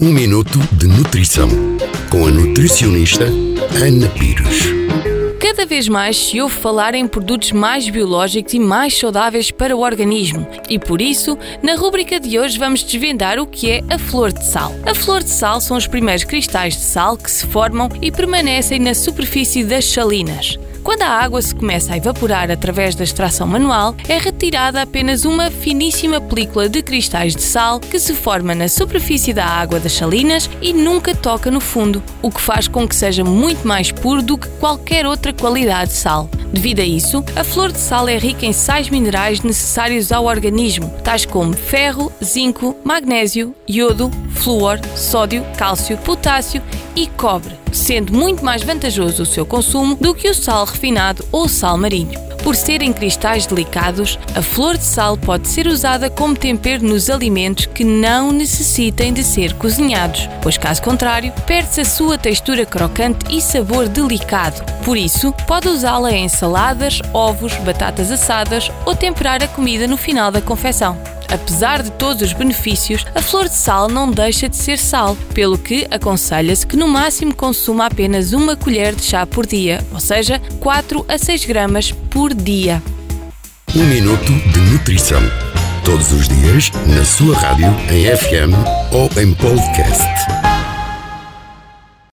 Um minuto de nutrição com a nutricionista Ana Pires. Cada vez mais se ouve falar em produtos mais biológicos e mais saudáveis para o organismo, e por isso, na rúbrica de hoje vamos desvendar o que é a flor de sal. A flor de sal são os primeiros cristais de sal que se formam e permanecem na superfície das salinas. Quando a água se começa a evaporar através da extração manual, é retirada apenas uma finíssima película de cristais de sal que se forma na superfície da água das salinas e nunca toca no fundo, o que faz com que seja muito mais puro do que qualquer outra qualidade de sal. Devido a isso, a flor de sal é rica em sais minerais necessários ao organismo, tais como ferro, zinco, magnésio, iodo, flúor, sódio, cálcio, potássio e cobre, sendo muito mais vantajoso o seu consumo do que o sal refinado ou sal marinho. Por serem cristais delicados, a flor de sal pode ser usada como tempero nos alimentos que não necessitem de ser cozinhados, pois caso contrário, perde-se a sua textura crocante e sabor delicado. Por isso, pode usá-la em saladas, ovos, batatas assadas ou temperar a comida no final da confecção. Apesar de todos os benefícios, a flor de sal não deixa de ser sal, pelo que aconselha-se que no máximo consuma apenas uma colher de chá por dia, ou seja, 4 a 6 gramas por dia. Um minuto de nutrição. Todos os dias, na sua rádio, em FM ou em podcast.